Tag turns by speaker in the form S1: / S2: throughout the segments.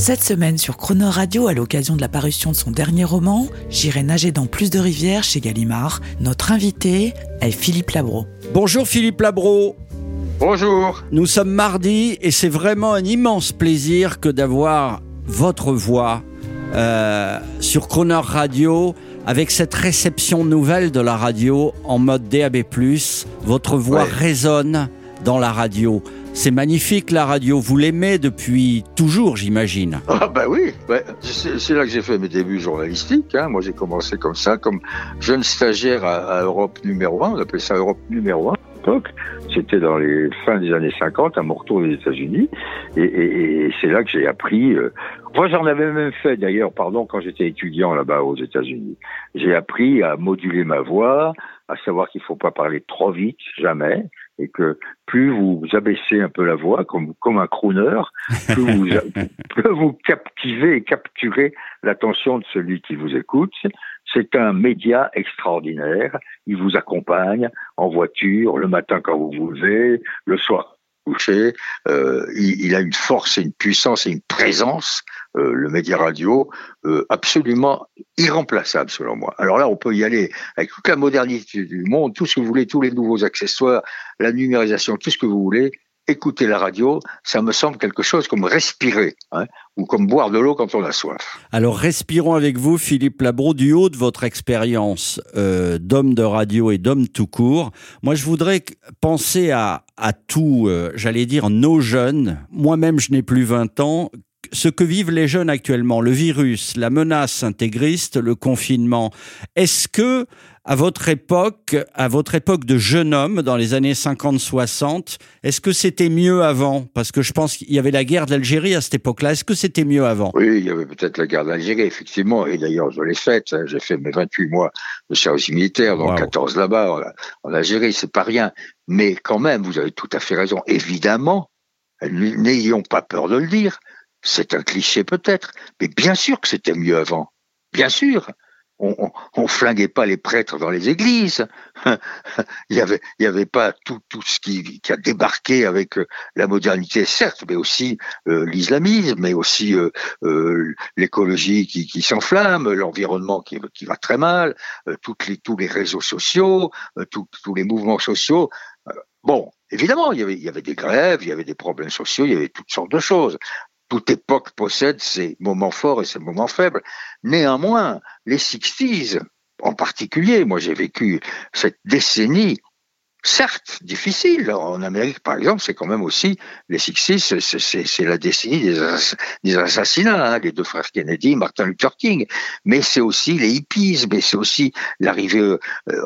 S1: Cette semaine sur Croner Radio, à l'occasion de la parution de son dernier roman, J'irai nager dans plus de rivières chez Gallimard, notre invité est Philippe Labro.
S2: Bonjour Philippe Labro.
S3: Bonjour.
S2: Nous sommes mardi et c'est vraiment un immense plaisir que d'avoir votre voix euh, sur Croner Radio avec cette réception nouvelle de la radio en mode DAB+. Votre voix
S3: Ouais.
S2: résonne dans la radio. C'est magnifique la radio. Vous l'aimez depuis toujours, j'imagine.
S3: Ah bah oui, c'est là que j'ai fait mes débuts journalistiques. Hein. Moi j'ai commencé comme ça, comme jeune stagiaire à, Europe numéro 1, on appelait ça Europe numéro 1 à l'époque. C'était dans les fins des années 50, à mon retour des États-Unis. Et, c'est là que j'ai appris... euh, Moi j'en avais même fait d'ailleurs, pardon, quand j'étais étudiant là-bas aux États-Unis. J'ai appris à moduler ma voix, à savoir qu'il faut pas parler trop vite, jamais, et que plus vous abaissez un peu la voix, comme, comme un crooner, plus vous, plus vous captivez et capturez l'attention de celui qui vous écoute. C'est un média extraordinaire. Il vous accompagne en voiture, le matin quand vous vous levez, le soir couché. Euh, il, il a une force et une puissance et une présence, euh, le média radio, euh, absolument irremplaçable selon moi. Alors là, on peut y aller avec toute la modernité du monde, tout ce que vous voulez, tous les nouveaux accessoires, la numérisation, tout ce que vous voulez. Écouter la radio, ça me semble quelque chose comme respirer, hein, ou comme boire de l'eau quand on a soif.
S2: Alors respirons avec vous, Philippe Labro, du haut de votre expérience euh, d'homme de radio et d'homme tout court. Moi, je voudrais penser à, à tout, euh, j'allais dire, nos jeunes. Moi-même, je n'ai plus 20 ans. Ce que vivent les jeunes actuellement, le virus, la menace intégriste, le confinement. Est-ce que, à votre époque, à votre époque de jeune homme, dans les années 50-60, est-ce que c'était mieux avant? Parce que je pense qu'il y avait la guerre d'Algérie à cette époque-là. Est-ce que c'était mieux avant?
S3: Oui, il y avait peut-être la guerre d'Algérie, effectivement, et d'ailleurs je l'ai faite. hein. J'ai fait mes 28 mois de service militaire, dont
S2: Wow.
S3: 14 là-bas en, en Algérie, c'est pas rien. Mais quand même, vous avez tout à fait raison. Évidemment, n'ayons pas peur de le dire. C'est un cliché peut-être, mais bien sûr que c'était mieux avant. Bien sûr. On, on, flinguait pas les prêtres dans les églises. il y avait, pas tout, tout ce qui, a débarqué avec euh, la modernité, certes, mais aussi euh, l'islamisme, mais aussi euh, l'écologie qui, s'enflamme, l'environnement qui, va très mal, tous les réseaux sociaux, tous les mouvements sociaux. Bon, évidemment, il y avait des grèves, il y avait des problèmes sociaux, il y avait toutes sortes de choses. Toute époque possède ses moments forts et ses moments faibles. Néanmoins, les 60s, en particulier, moi j'ai vécu cette décennie certes difficile. En Amérique, par exemple, c'est quand même aussi les 60s, c'est- la décennie des, ass- des assassinats, hein, les deux frères Kennedy, Martin Luther King. Mais c'est aussi les hippies, mais c'est aussi l'arrivée euh,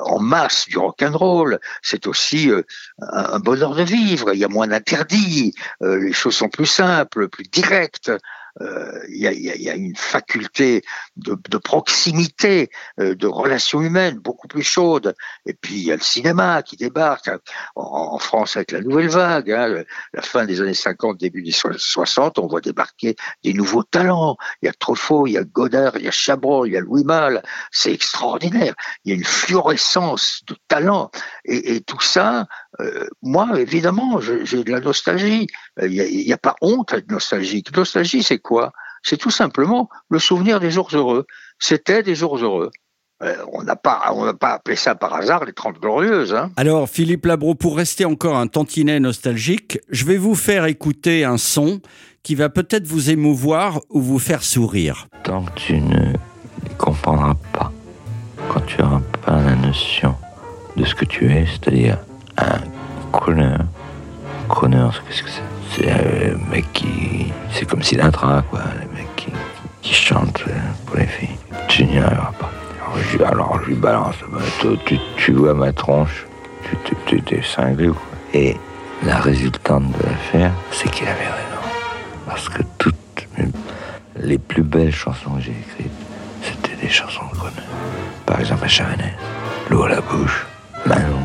S3: en masse du rock and roll. C'est aussi euh, un, un bonheur de vivre. Il y a moins d'interdits, euh, les choses sont plus simples, plus directes. Euh, Il y, a, une faculté de, proximité, euh, de relations humaines beaucoup plus chaude. Et puis il y a le cinéma qui débarque hein, en, France avec la nouvelle vague. Hein, la fin des années 50, début des so- 60, on voit débarquer des nouveaux talents. Il y a Truffaut, il y a Godard, il y a Chabrol, il y a Louis Malle. C'est extraordinaire. Il y a une fluorescence de talent. Et, et tout ça, euh, moi, évidemment, j'ai de la nostalgie. Euh, Il n'y a, pas honte à être nostalgique. Nostalgie, c'est quoi? C'est tout simplement le souvenir des jours heureux. C'était des jours heureux. Euh, on n'a pas, on n'a pas appelé ça par hasard les 30 glorieuses. Hein.
S2: Alors, Philippe Labro, pour rester encore un tantinet nostalgique, je vais vous faire écouter un son qui va peut-être vous émouvoir ou vous faire sourire.
S4: tant que tu ne comprendras pas, quand tu n'auras pas la notion de ce que tu es, c'est-à-dire Sinatra, quoi, le mec qui, qui chante euh, pour les filles. Tu n'y arriveras pas. Alors je, lui balance, bah, tu, tu vois ma tronche, tu t'es cinglé, quoi. Et la résultante de l'affaire, c'est qu'il avait raison. Parce que toutes les plus belles chansons que j'ai écrites, c'était des chansons de Croner. Par exemple, à Chavanès, l'eau à la bouche, Manon,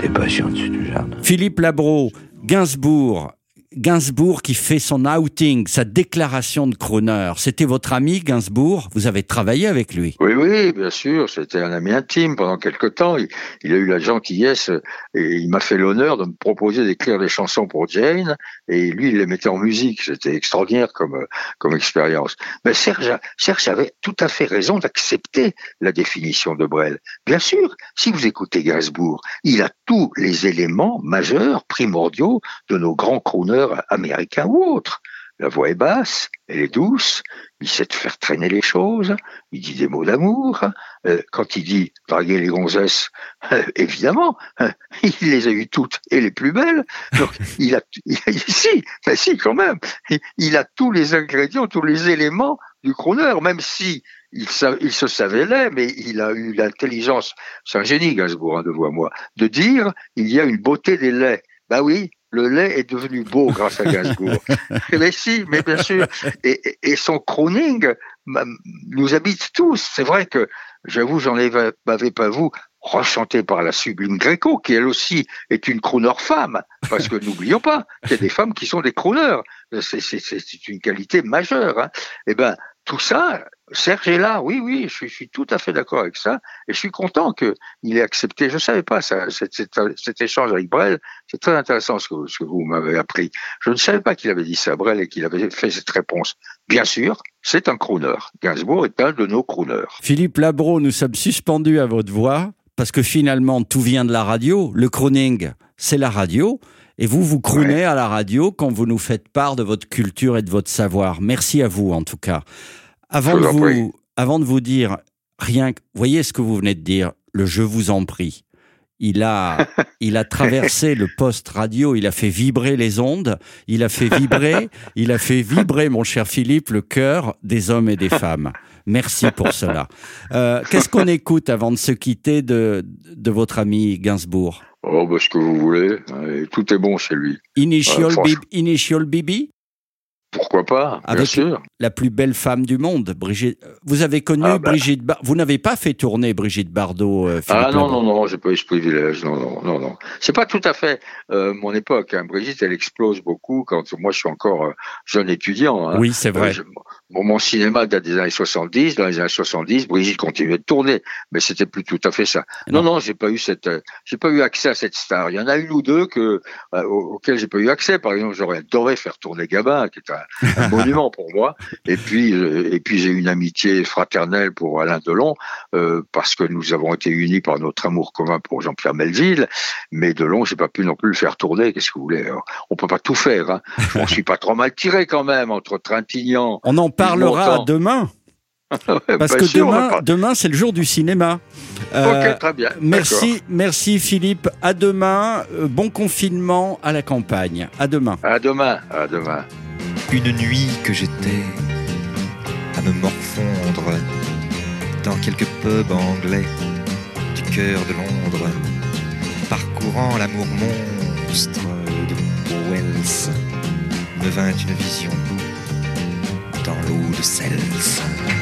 S4: des passions dessus du jardin.
S2: Philippe Labro, Gainsbourg. Gainsbourg qui fait son outing, sa déclaration de crooner. C'était votre ami Gainsbourg? Vous avez travaillé avec lui?
S3: Oui, oui, bien sûr. C'était un ami intime pendant quelque temps. Il, a eu la gentillesse et il m'a fait l'honneur de me proposer d'écrire des chansons pour Jane. Et lui, il les mettait en musique. C'était extraordinaire comme, comme expérience. Mais Serge, Serge avait tout à fait raison d'accepter la définition de Brel. Bien sûr, si vous écoutez Gainsbourg, il a tous les éléments majeurs, primordiaux de nos grands crooners américains ou autres. La voix est basse, elle est douce, il sait te faire traîner les choses, il dit des mots d'amour. Euh, quand il dit draguer les gonzesses, euh, évidemment, euh, il les a eues toutes et les plus belles. Donc il a, il a- si, mais si quand même, il, il a tous les ingrédients, tous les éléments du crooner, même si il, se savait laid, mais il a eu l'intelligence, c'est un génie Gainsbourg hein, de à moi, de dire il y a une beauté des laits. Bah oui, le lait est devenu beau grâce à Gainsbourg. mais si, mais bien sûr. Et, son crooning nous habite tous. C'est vrai que, j'avoue, j'en ai m'avais pas vous, rechanté par la sublime Gréco, qui elle aussi est une crooner femme. Parce que n'oublions pas qu'il y a des femmes qui sont des crooners. C'est une qualité majeure. Hein. Eh ben, tout ça, Serge est là. Oui, oui, je suis, tout à fait d'accord avec ça. Et je suis content qu'il ait accepté. Je savais pas cet, échange avec Brel. C'est très intéressant ce que, ce que vous m'avez appris. Je ne savais pas qu'il avait dit ça à Brel et qu'il avait fait cette réponse. Bien sûr, c'est un crooner. Gainsbourg est un de nos crooners.
S2: Philippe Labro, nous sommes suspendus à votre voix parce que finalement tout vient de la radio. Le crooning, c'est la radio. Et vous, vous croonez à la radio quand vous nous faites part de votre culture et de votre savoir. Merci à vous, en tout cas. Avant de
S3: vous,
S2: avant de vous dire rien, que- voyez ce que vous venez de dire, le je vous en prie. Il a, il a traversé le poste radio, il a fait vibrer les ondes, il a fait vibrer, il a fait vibrer, mon cher Philippe, le cœur des hommes et des femmes. Merci pour cela. Euh, Qu'est-ce qu'on écoute avant de se quitter de, de votre ami Gainsbourg?
S3: Oh, bah, ce que vous voulez. Et tout est bon chez lui.
S2: Initial,
S3: Euh, franchement.
S2: Bib- Initial Bibi
S3: Pourquoi pas Bien sûr.
S2: la plus belle femme du monde, Brigitte. Vous avez connu
S3: Ah, bah.
S2: Brigitte Bar- Vous n'avez pas fait tourner Brigitte Bardot, euh, Philippe
S3: Ah non, non, non, j'ai pas eu ce privilège. Non, non, non, non. C'est pas tout à fait euh, mon époque. Hein. Brigitte, elle explose beaucoup quand moi je suis encore jeune étudiant. Hein.
S2: Oui, c'est vrai.
S3: Euh, je- bon, mon cinéma date des années 70. Dans les années 70, Brigitte continuait de tourner, mais c'était plus tout à fait ça. Non, non, j'ai pas eu cette, euh, j'ai pas eu accès à cette star. Il y en a une ou deux que euh, au- auxquelles j'ai pas eu accès. Par exemple, j'aurais adoré faire tourner Gabin, qui est un, un monument pour moi. Et puis, euh, et puis j'ai une amitié fraternelle pour Alain Delon euh, parce que nous avons été unis par notre amour commun pour Jean-Pierre Melville. Mais Delon, j'ai pas pu non plus le faire tourner. Qu'est-ce que vous voulez? Alors, On peut pas tout faire. Hein. Je suis pas trop mal tiré quand même entre Trintignant.
S2: On en parlera demain, parce
S3: Bien
S2: que
S3: sûr,
S2: demain, c'est le jour du cinéma. Euh,
S3: Ok, très bien.
S2: Merci, merci Philippe. À demain. Euh, Bon confinement à la campagne. À demain.
S3: À demain. À demain.
S5: Une nuit que j'étais à me morfondre dans quelques pubs anglais du cœur de Londres, parcourant l'amour monstre de Wells, me vint une vision dans l'eau de Cels.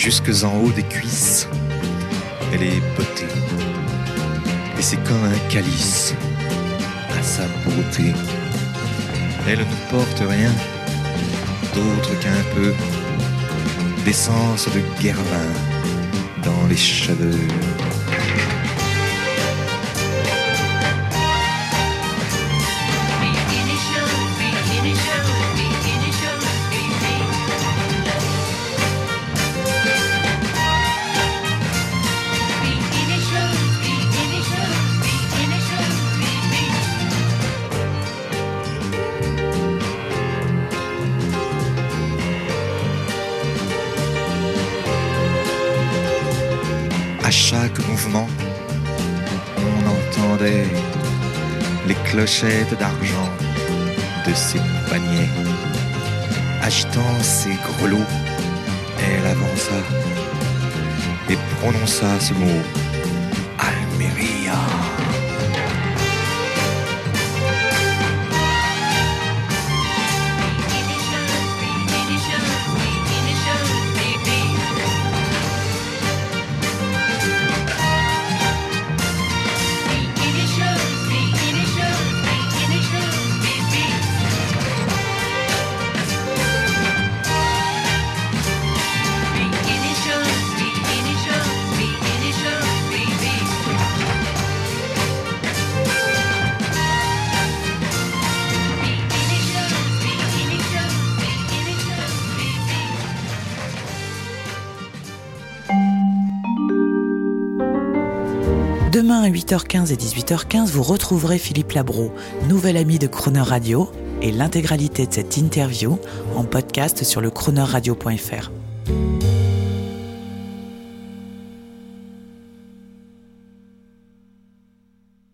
S5: Jusque en haut des cuisses. Elle est beauté. Et c'est comme un calice à sa beauté. Elle ne porte rien d'autre qu'un peu d'essence de guervin dans les cheveux. D'argent de ses paniers. Agitant ses grelots, elle avança et prononça ce mot Almeria.
S1: Demain à 8h15 et 18h15, vous retrouverez Philippe Labro, nouvel ami de Croner Radio, et l'intégralité de cette interview en podcast sur le chroneurradio.fr.